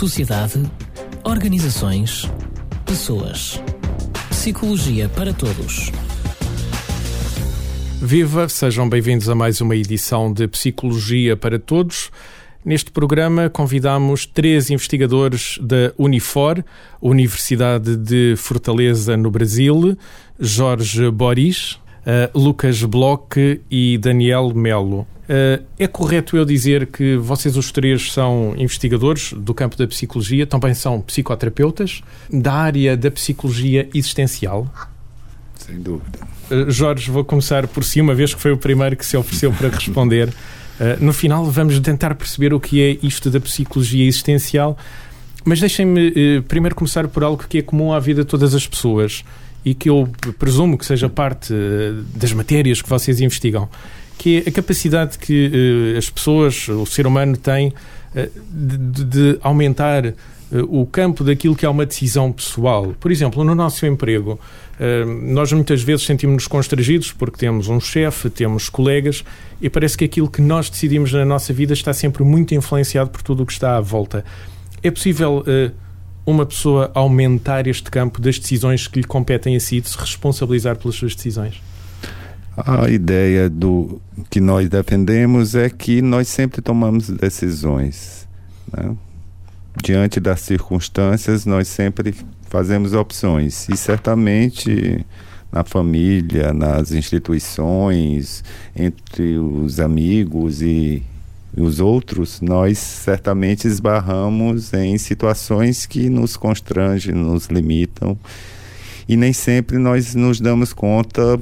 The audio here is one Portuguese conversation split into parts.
sociedade, organizações, pessoas. Psicologia para todos. Viva, sejam bem-vindos a mais uma edição de Psicologia para Todos. Neste programa convidamos três investigadores da Unifor, Universidade de Fortaleza, no Brasil, Jorge Boris, uh, Lucas Bloch e Daniel Melo. Uh, é correto eu dizer que vocês os três são investigadores do campo da psicologia, também são psicoterapeutas, da área da psicologia existencial? Sem dúvida. Uh, Jorge, vou começar por si, uma vez que foi o primeiro que se ofereceu para responder. Uh, no final, vamos tentar perceber o que é isto da psicologia existencial, mas deixem-me primeiro começar por algo que é comum à vida de todas as pessoas e que eu presumo que seja parte das matérias que vocês investigam que é a capacidade que uh, as pessoas, o ser humano tem uh, de, de, aumentar o campo daquilo que é uma decisão pessoal. Por exemplo, no nosso emprego, nós muitas vezes sentimos-nos constrangidos porque temos um chefe, temos colegas e parece que aquilo que nós decidimos na nossa vida está sempre muito influenciado por tudo o que está à volta. É possível uma pessoa aumentar este campo das decisões que lhe competem a si, de se responsabilizar pelas suas decisões? A ideia do que nós defendemos é que nós sempre tomamos decisões. Né? Diante das circunstâncias, nós sempre fazemos opções. E certamente na família, nas instituições, entre os amigos e os outros, nós certamente esbarramos em situações que nos constrangem, nos limitam. E nem sempre nós nos damos conta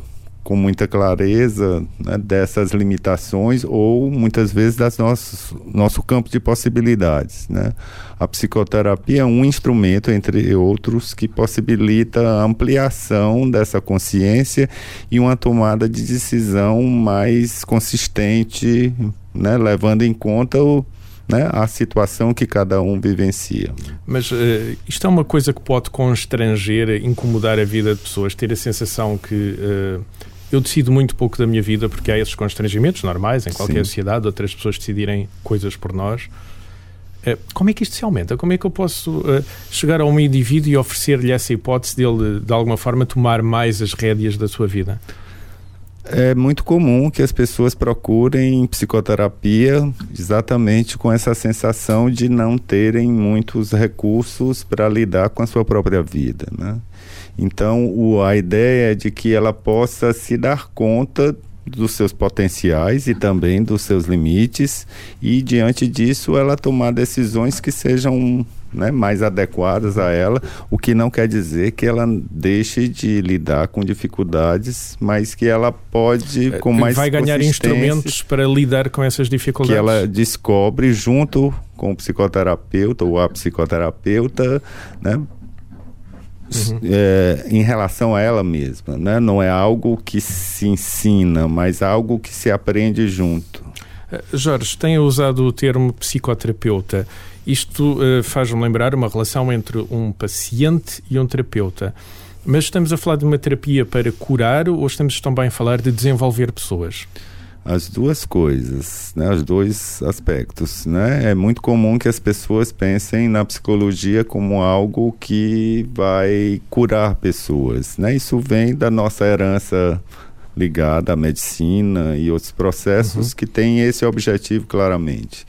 com muita clareza né, dessas limitações ou muitas vezes das nossas nosso campo de possibilidades. Né? A psicoterapia é um instrumento, entre outros, que possibilita a ampliação dessa consciência e uma tomada de decisão mais consistente, né, levando em conta o, né, situação que cada um vivencia. Mas uh, isto é uma coisa que pode constranger, incomodar a vida de pessoas, ter a sensação que uh, eu decido muito pouco da minha vida porque há esses constrangimentos normais em qualquer Sim. sociedade, outras pessoas decidirem coisas por nós. Eh, como é que isto se aumenta? Como é que eu posso uh, chegar a um indivíduo e oferecer-lhe essa hipótese dele, de alguma forma, tomar mais as rédeas da sua vida? É muito comum que as pessoas procurem psicoterapia exatamente com essa sensação de não terem muitos recursos para lidar com a sua própria vida. Né? Então, o, a ideia é de que ela possa se dar conta dos seus potenciais e também dos seus limites e diante disso ela tomar decisões que sejam né, mais adequadas a ela, o que não quer dizer que ela deixe de lidar com dificuldades, mas que ela pode com mais vai ganhar instrumentos para lidar com essas dificuldades que ela descobre junto com o psicoterapeuta ou a psicoterapeuta, né, uhum. é, em relação a ela mesma. Né? Não é algo que se ensina, mas algo que se aprende junto. Eh, Jorge, tem usado o termo psicoterapeuta. Isto uh, faz-me lembrar uma relação entre um paciente e um terapeuta. Mas estamos a falar de uma terapia para curar ou estamos também a falar de desenvolver pessoas? As duas coisas, né, os dois aspectos. Né? É muito comum que as pessoas pensem na psicologia como algo que vai curar pessoas. Né? Isso vem da nossa herança ligada à medicina e outros processos uhum. que têm esse objetivo claramente.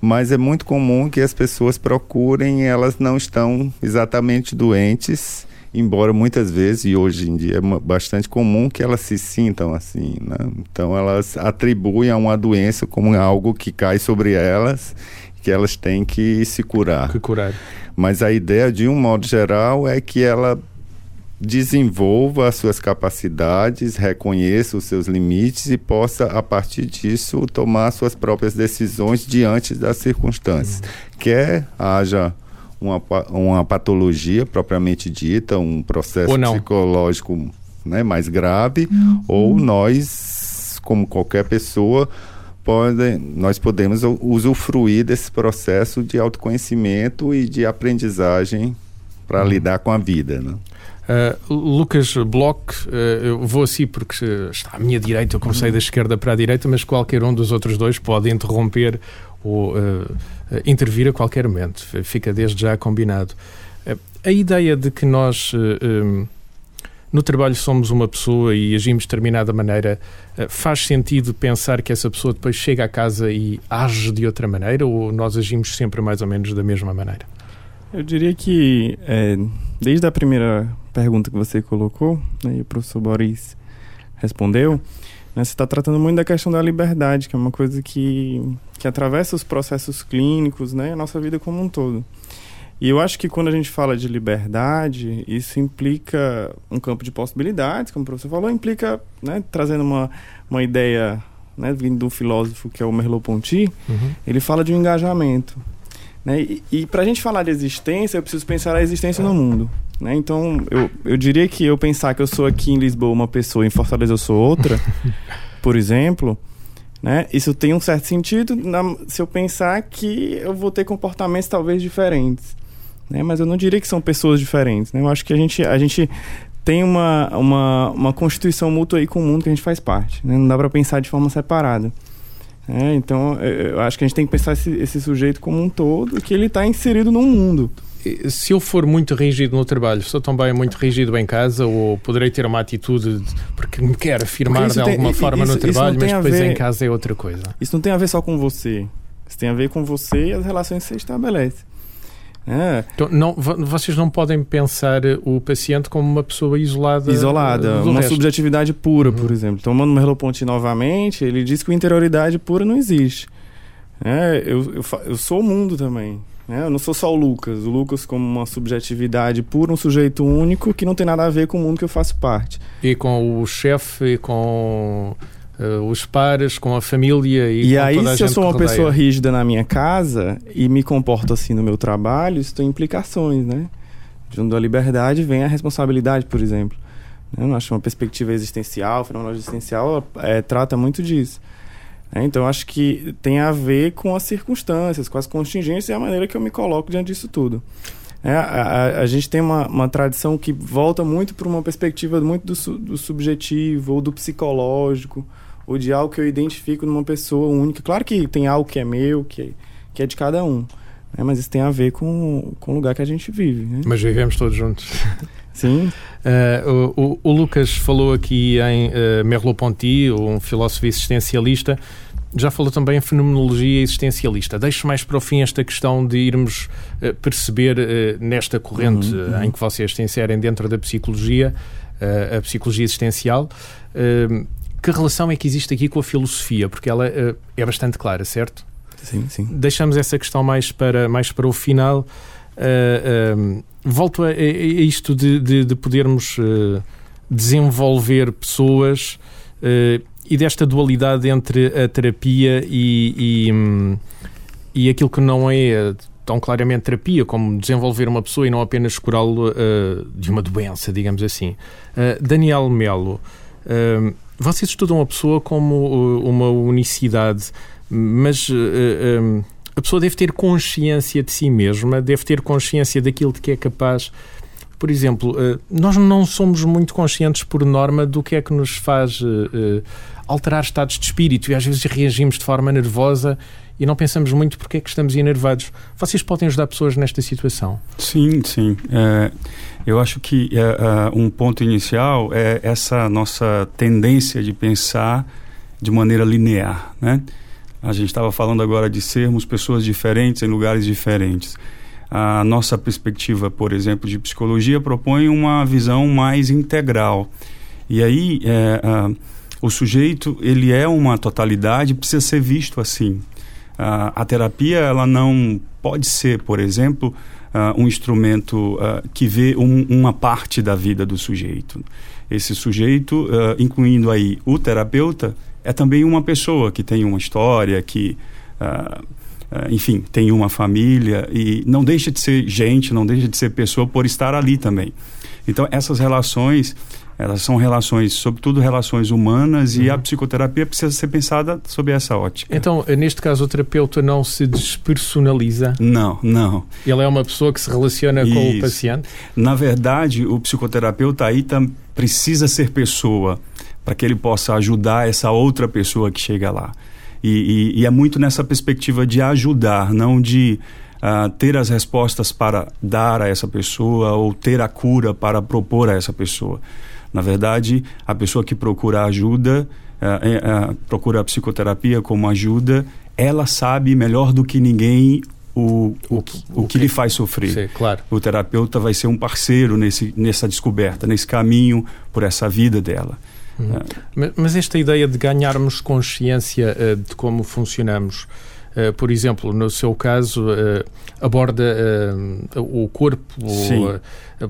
Mas é muito comum que as pessoas procurem, elas não estão exatamente doentes embora muitas vezes, e hoje em dia é bastante comum, que elas se sintam assim. Né? Então elas atribuem a uma doença como algo que cai sobre elas, que elas têm que se curar. Que curar. Mas a ideia, de um modo geral, é que ela desenvolva as suas capacidades, reconheça os seus limites e possa, a partir disso, tomar suas próprias decisões diante das circunstâncias. Uhum. Quer haja uma, uma patologia propriamente dita, um processo psicológico né, mais grave, uhum. ou nós, como qualquer pessoa, pode, nós podemos usufruir desse processo de autoconhecimento e de aprendizagem para uhum. lidar com a vida. Né? Uh, Lucas Bloch, uh, eu vou assim porque está à minha direita, eu comecei uhum. da esquerda para a direita, mas qualquer um dos outros dois pode interromper ou uh, intervir a qualquer momento. Fica desde já combinado. A ideia de que nós no trabalho somos uma pessoa e agimos de determinada maneira, faz sentido pensar que essa pessoa depois chega a casa e age de outra maneira ou nós agimos sempre mais ou menos da mesma maneira? Eu diria que é, desde a primeira pergunta que você colocou, né, e o professor Boris respondeu, né, você está tratando muito da questão da liberdade, que é uma coisa que, que atravessa os processos clínicos, né, a nossa vida como um todo. E eu acho que quando a gente fala de liberdade, isso implica um campo de possibilidades, como o professor falou, implica, né, trazendo uma, uma ideia né, vindo do filósofo que é o Merleau-Ponty, uhum. ele fala de um engajamento. Né? E, e para a gente falar de existência, eu preciso pensar a existência no mundo. Né? Então, eu, eu diria que eu pensar que eu sou aqui em Lisboa uma pessoa, em Fortaleza eu sou outra, por exemplo, né? isso tem um certo sentido na, se eu pensar que eu vou ter comportamentos talvez diferentes. Né? Mas eu não diria que são pessoas diferentes. Né? Eu acho que a gente, a gente tem uma, uma, uma constituição mútua aí com o mundo que a gente faz parte. Né? Não dá para pensar de forma separada. É, então, eu acho que a gente tem que pensar esse, esse sujeito como um todo, que ele está inserido num mundo. Se eu for muito rígido no trabalho, sou também muito rígido em casa ou poderei ter uma atitude de, porque me quero afirmar de alguma tem, forma isso, no trabalho, mas depois ver, em casa é outra coisa. Isso não tem a ver só com você. Isso tem a ver com você e as relações que você estabelece. É. Então, não, vocês não podem pensar o paciente como uma pessoa isolada. Isolada, uma resto. subjetividade pura, uhum. por exemplo. Tomando Merleau-Ponty novamente, ele diz que a interioridade pura não existe. É, eu, eu, eu sou o mundo também. Né? Eu não sou só o Lucas. O Lucas como uma subjetividade pura, um sujeito único que não tem nada a ver com o mundo que eu faço parte. E com o chefe, com uh, os pares, com a família e, e aí, se eu sou uma pessoa rígida na minha casa e me comporto assim no meu trabalho, isso tem implicações, né? Junto da liberdade vem a responsabilidade, por exemplo. Eu acho que uma perspectiva existencial, fenômeno existencial, é, trata muito disso. É, então, acho que tem a ver com as circunstâncias, com as contingências e a maneira que eu me coloco diante disso tudo. É, a, a, a, gente tem uma, uma tradição que volta muito para uma perspectiva muito do, su, do subjetivo ou do psicológico ou de algo que eu identifico numa pessoa única. Claro que tem algo que é meu, que é, que é de cada um. Né? Mas isso tem a ver com, com o lugar que a gente vive. Né? Mas vivemos todos juntos. Sim. Uh, o, o, Lucas falou aqui em uh, Merleau-Ponty, um filósofo existencialista. Já falou também em fenomenologia existencialista. Deixo mais para o fim esta questão de irmos uh, perceber nesta corrente uhum, uhum. em que vocês se inserem dentro da psicologia, a psicologia existencial que relação é que existe aqui com a filosofia? Porque ela uh, é bastante clara, certo? Sim, sim. Deixamos essa questão mais para, mais para o final. Uh, uh, volto a, a, isto de, de, de podermos desenvolver pessoas e desta dualidade entre a terapia e, e, um, e aquilo que não é tão claramente terapia, como desenvolver uma pessoa e não apenas curá-lo de uma doença, digamos assim. Daniel Melo, uh, vocês estudam a pessoa como uh, uma unicidade, mas uh, um, a pessoa deve ter consciência de si mesma, deve ter consciência daquilo de que é capaz. Por exemplo, uh, nós não somos muito conscientes, por norma, do que é que nos faz alterar estados de espírito e às vezes reagimos de forma nervosa e não pensamos muito porque é que estamos enervados. Vocês podem ajudar pessoas nesta situação? Sim, sim. É, eu acho que é, um ponto inicial é essa nossa tendência de pensar de maneira linear, né? A gente estava falando agora de sermos pessoas diferentes em lugares diferentes. A nossa perspectiva, por exemplo, de psicologia propõe uma visão mais integral. E aí, é, o sujeito ele é uma totalidade, precisa ser visto assim. Uh, a terapia ela não pode ser, por exemplo, uh, um instrumento uh, que vê um, uma parte da vida do sujeito. Esse sujeito, incluindo aí o terapeuta, é também uma pessoa que tem uma história, que enfim, tem uma família e não deixa de ser gente, não deixa de ser pessoa por estar ali também. Então, essas relações elas são relações, sobretudo relações humanas, uhum. e a uhum. psicoterapia precisa ser pensada sob essa ótica. Então, neste caso, o terapeuta não se despersonaliza? Não, não. Ele é uma pessoa que se relaciona Isso. com o paciente? Na verdade, o psicoterapeuta aí precisa ser pessoa para que ele possa ajudar essa outra pessoa que chega lá. E, e, e é muito nessa perspectiva de ajudar, não de uh, ter as respostas para dar a essa pessoa ou ter a cura para propor a essa pessoa. Na verdade, a pessoa que procura ajuda, uh, uh, procura a psicoterapia como ajuda, ela sabe melhor do que ninguém o, o, o, o que, que lhe faz sofrer. Sim, claro. O terapeuta vai ser um parceiro nesse, nessa descoberta, nesse caminho por essa vida dela. Uh, mas esta ideia de ganharmos consciência uh, de como funcionamos, uh, por exemplo, no seu caso, aborda o corpo,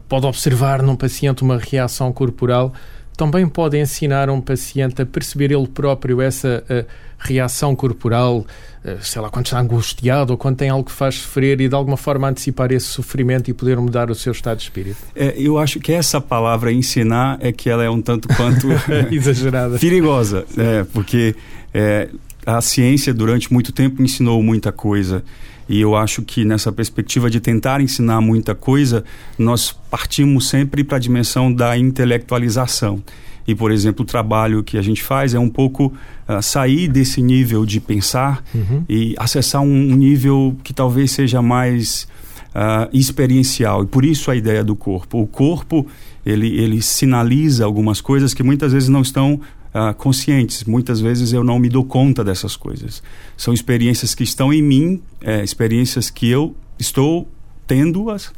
pode observar num paciente uma reação corporal também pode ensinar um paciente a perceber ele próprio essa uh, reação corporal, uh, sei lá, quando está angustiado ou quando tem algo que faz sofrer e de alguma forma antecipar esse sofrimento e poder mudar o seu estado de espírito? É, eu acho que essa palavra ensinar é que ela é um tanto quanto exagerada, perigosa, é, porque é, a ciência durante muito tempo ensinou muita coisa e eu acho que nessa perspectiva de tentar ensinar muita coisa, nós partimos sempre para a dimensão da intelectualização. E, por exemplo, o trabalho que a gente faz é um pouco uh, sair desse nível de pensar uhum. e acessar um nível que talvez seja mais uh, experiencial. E por isso a ideia do corpo. O corpo, ele, ele sinaliza algumas coisas que muitas vezes não estão uh, conscientes. Muitas vezes eu não me dou conta dessas coisas. São experiências que estão em mim, é, experiências que eu estou tendo-as,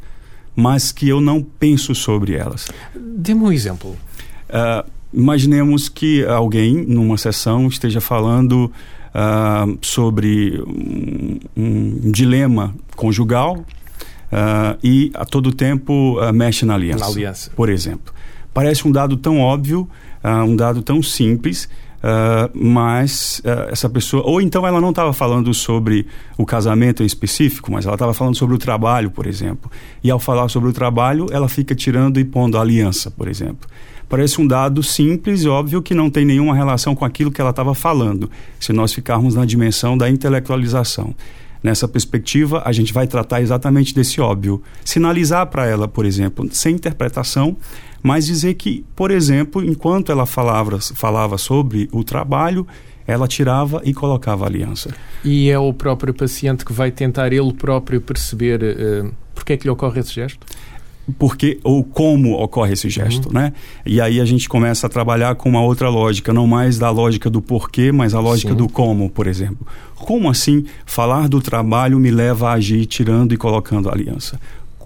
mas que eu não penso sobre elas. Dê-me um exemplo. Uh, imaginemos que alguém, numa sessão, esteja falando uh, sobre um, um, dilema conjugal uh, e a todo tempo mexe na aliança, na aliança, por exemplo. Parece um dado tão óbvio, uh, um dado tão simples, uh, mas uh, essa pessoa. Ou então ela não estava falando sobre o casamento em específico, mas ela estava falando sobre o trabalho, por exemplo. E ao falar sobre o trabalho, ela fica tirando e pondo a aliança, por exemplo. Parece um dado simples e óbvio que não tem nenhuma relação com aquilo que ela estava falando, se nós ficarmos na dimensão da intelectualização. Nessa perspectiva, a gente vai tratar exatamente desse óbvio. Sinalizar para ela, por exemplo, sem interpretação, mas dizer que, por exemplo, enquanto ela falava, falava sobre o trabalho, ela tirava e colocava a aliança. E é o próprio paciente que vai tentar ele próprio perceber uh, porque é que lhe ocorre esse gesto? Porque ou como ocorre esse gesto, uhum. né? E aí a gente começa a trabalhar com uma outra lógica, não mais da lógica do porquê, mas a lógica Sim. do como, por exemplo. Como assim falar do trabalho me leva a agir tirando e colocando a aliança?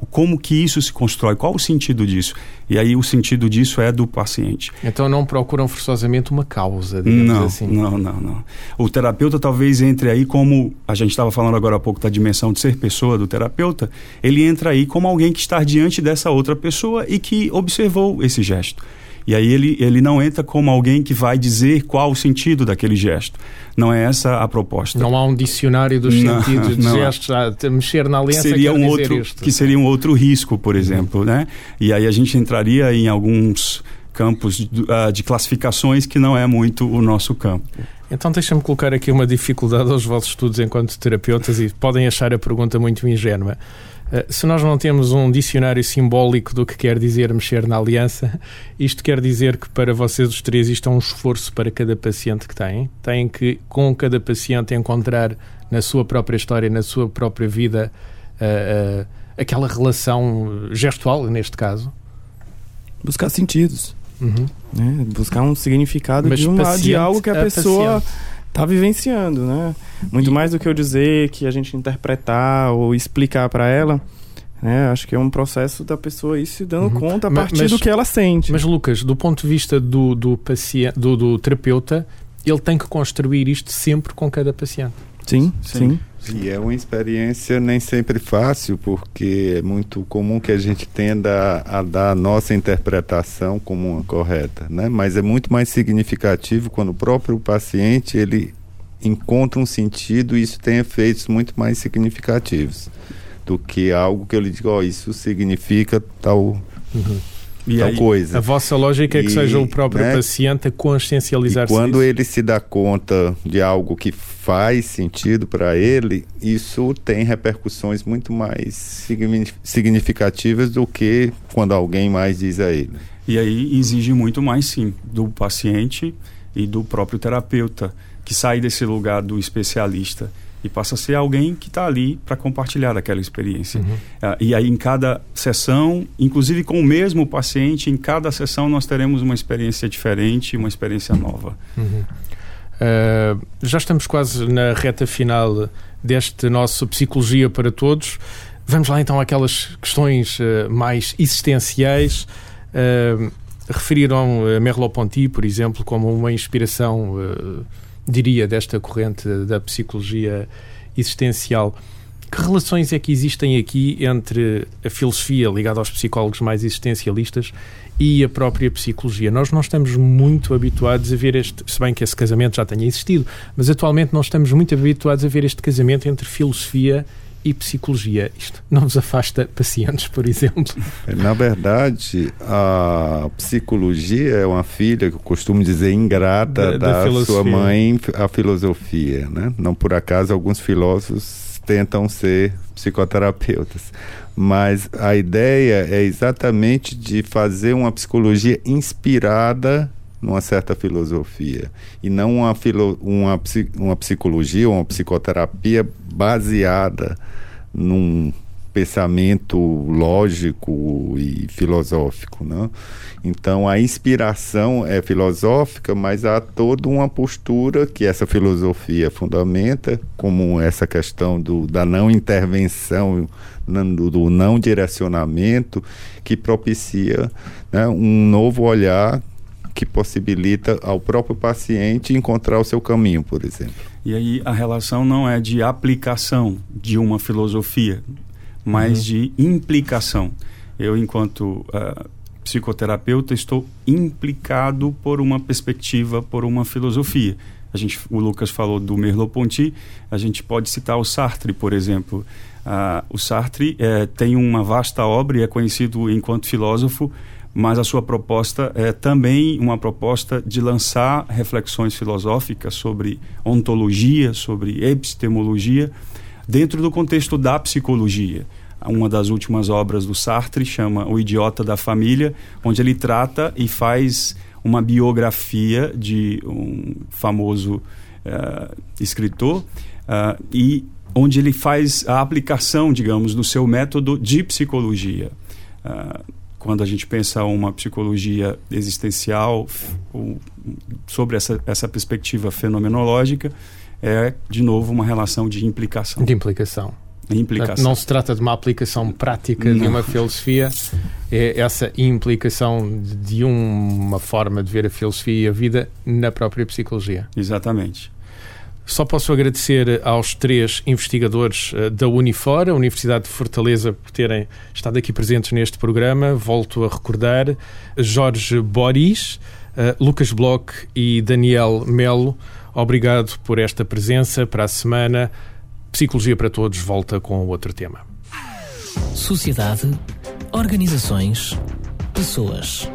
Como que isso se constrói, qual o sentido disso? E aí o sentido disso é do paciente. Então não procuram forçosamente uma causa, digamos não, assim. Não, não, não. O terapeuta talvez entre aí como a gente estava falando agora há pouco da dimensão de ser pessoa do terapeuta, ele entra aí como alguém que está diante dessa outra pessoa e que observou esse gesto. E aí ele, ele não entra como alguém que vai dizer qual o sentido daquele gesto. Não é essa a proposta. Não há um dicionário dos não, sentidos de gestos, ah, mexer na aliança seria um outro isto. Que seria um outro risco, por uhum. exemplo, uhum. né? E aí a gente entraria em alguns campos de, uh, de classificações que não é muito o nosso campo. Então deixa-me colocar aqui uma dificuldade aos vossos estudos enquanto terapeutas e podem achar a pergunta muito ingênua. Eh, se nós não temos um dicionário simbólico do que quer dizer mexer na aliança, isto quer dizer que para vocês os três isto é um esforço para cada paciente que têm. Têm que, com cada paciente, encontrar na sua própria história, na sua própria vida, uh, uh, aquela relação gestual, neste caso. Buscar sentidos. Uhum. Né? Buscar um significado de, uma, de algo que a, a pessoa. Paciente tá vivenciando, né? Muito mais do que eu dizer que a gente interpretar ou explicar para ela. né? acho que é um processo da pessoa ir se dando uhum. conta a partir mas, do que ela sente. Mas, Lucas, do ponto de vista do, do, paciente, do, do terapeuta, ele tem que construir isto sempre com cada paciente. Sim, sim. sim. E é uma experiência nem sempre fácil, porque é muito comum que a gente tenda a, a dar a nossa interpretação como uma correta, né? Mas é muito mais significativo quando o próprio paciente ele encontra um sentido e isso tem efeitos muito mais significativos do que algo que eu lhe digo, oh, isso significa tal. Uhum e tal aí, coisa. A vossa lógica é que seja o próprio né, paciente a consciencializar-se. Quando ele se dá conta de algo que faz sentido para ele, isso tem repercussões muito mais significativas do que quando alguém mais diz a ele. E aí exige muito mais, sim, do paciente e do próprio terapeuta que sai desse lugar do especialista e passa a ser alguém que está ali para compartilhar aquela experiência. Uhum. Uh, e aí, em cada sessão, inclusive com o mesmo paciente, em cada sessão nós teremos uma experiência diferente, uma experiência nova. Uhum. Uh, já estamos quase na reta final deste nosso Psicologia para Todos. Vamos lá então àquelas questões uh, mais existenciais. Uh, referiram Merleau-Ponty, por exemplo, como uma inspiração diria, desta corrente da psicologia existencial. Que relações é que existem aqui entre a filosofia ligada aos psicólogos mais existencialistas e a própria psicologia? Nós não estamos muito habituados a ver este, se bem que esse casamento já tenha existido, mas atualmente não estamos muito habituados a ver este casamento entre filosofia psicologia. Isto não nos afasta pacientes, por exemplo? Na verdade, a psicologia é uma filha, que eu costumo dizer, ingrata da, da sua mãe, a filosofia. Né? Não por acaso, alguns filósofos tentam ser psicoterapeutas. Mas a ideia é exatamente de fazer uma psicologia inspirada numa certa filosofia e não uma, filo, uma, uma psicologia, uma psicoterapia baseada num pensamento lógico e filosófico, não? Então a inspiração é filosófica, mas há toda uma postura que essa filosofia fundamenta, como essa questão do, da não intervenção, do, do não direcionamento, que propicia né, um novo olhar que possibilita ao próprio paciente encontrar o seu caminho, por exemplo. E aí a relação não é de aplicação de uma filosofia, mas uhum. de implicação. Eu, enquanto uh, psicoterapeuta, estou implicado por uma perspectiva, por uma filosofia. A gente, o Lucas falou do Merleau-Ponty, a gente pode citar o Sartre, por exemplo. Uh, o Sartre eh, tem uma vasta obra e é conhecido enquanto filósofo mas a sua proposta é também uma proposta de lançar reflexões filosóficas sobre ontologia, sobre epistemologia, dentro do contexto da psicologia. Uma das últimas obras do Sartre chama O Idiota da Família, onde ele trata e faz uma biografia de um famoso uh, escritor uh, e onde ele faz a aplicação, digamos, do seu método de psicologia. Uh, quando a gente pensa uma psicologia existencial sobre essa, essa perspectiva fenomenológica, é, de novo, uma relação de implicação. De implicação. Implicação. Não se trata de uma aplicação prática Não. de uma filosofia, é essa implicação de uma forma de ver a filosofia e a vida na própria psicologia. Exatamente. Só posso agradecer aos três investigadores uh, da Unifor, a Universidade de Fortaleza, por terem estado aqui presentes neste programa. Volto a recordar Jorge Boris, uh, Lucas Bloch e Daniel Melo. Obrigado por esta presença. Para a semana, Psicologia para Todos volta com outro tema. Sociedade, organizações, pessoas.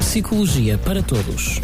Psicologia para Todos